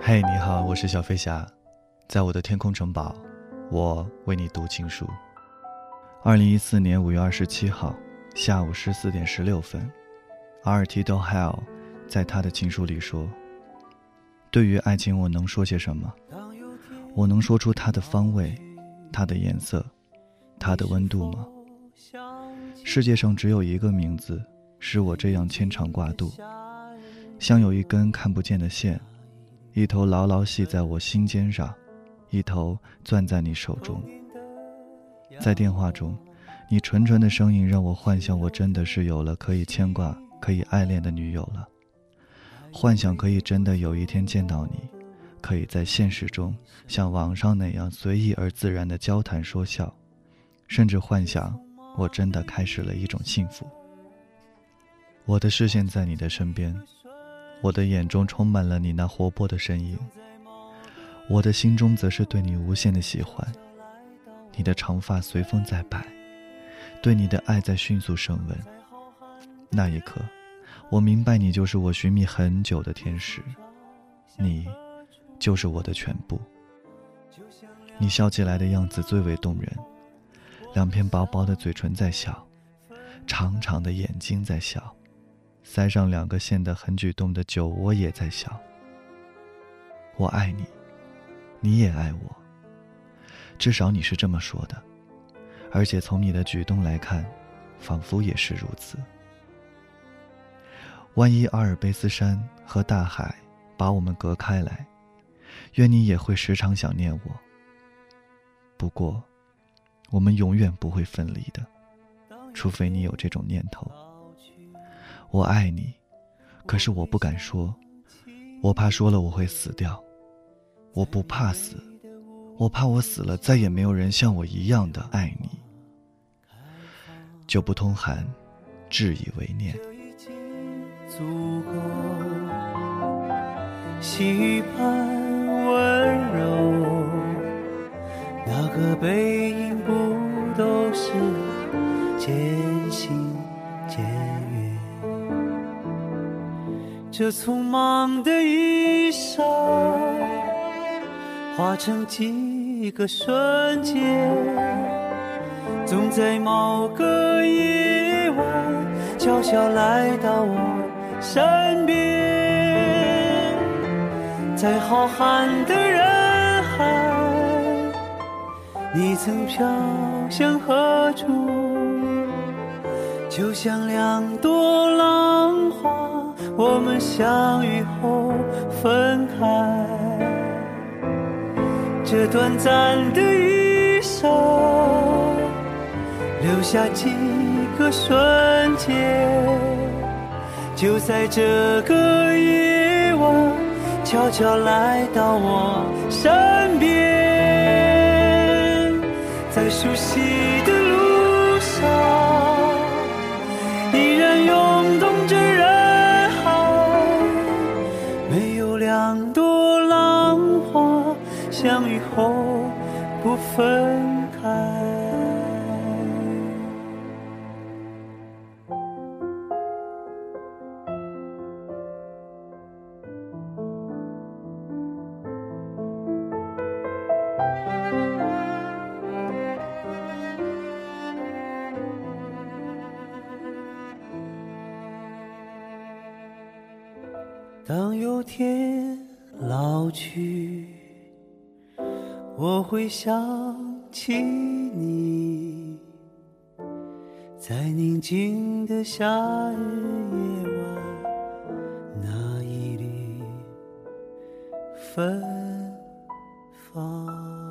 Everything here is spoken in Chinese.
嘿，你好，我是小飞侠，在我的天空城堡，我为你读情书。二零一四年五月二十七号下午十四点十六分，阿尔提多·海尔在他的情书里说：“对于爱情，我能说些什么？我能说出它的方位、它的颜色、它的温度吗？世界上只有一个名字，使我这样牵肠挂肚，像有一根看不见的线。”一头牢牢系在我心尖上，一头攥在你手中。在电话中，你纯纯的声音让我幻想，我真的是有了可以牵挂、可以爱恋的女友了。幻想可以真的有一天见到你，可以在现实中像网上那样随意而自然的交谈说笑，甚至幻想我真的开始了一种幸福。我的视线在你的身边。我的眼中充满了你那活泼的身影，我的心中则是对你无限的喜欢。你的长发随风在摆，对你的爱在迅速升温。那一刻，我明白你就是我寻觅很久的天使，你就是我的全部。你笑起来的样子最为动人，两片薄薄的嘴唇在笑，长长的眼睛在笑。塞上两个线的很举动的酒窝也在笑。我爱你，你也爱我。至少你是这么说的，而且从你的举动来看，仿佛也是如此。万一阿尔卑斯山和大海把我们隔开来，愿你也会时常想念我。不过，我们永远不会分离的，除非你有这种念头。我爱你，可是我不敢说，我怕说了我会死掉。我不怕死，我怕我死了再也没有人像我一样的爱你。就不通寒，至以为念。足够，细雨般温柔，那个背影这匆忙的一生，化成几个瞬间，总在某个夜晚，悄悄来到我身边。在浩瀚的人海，你曾飘向何处？就像两朵浪花。我们相遇后分开，这短暂的一生，留下几个瞬间，就在这个夜晚，悄悄来到我身边，在熟悉不分开。当有天老去。我会想起你，在宁静的夏日夜晚，那一缕芬芳。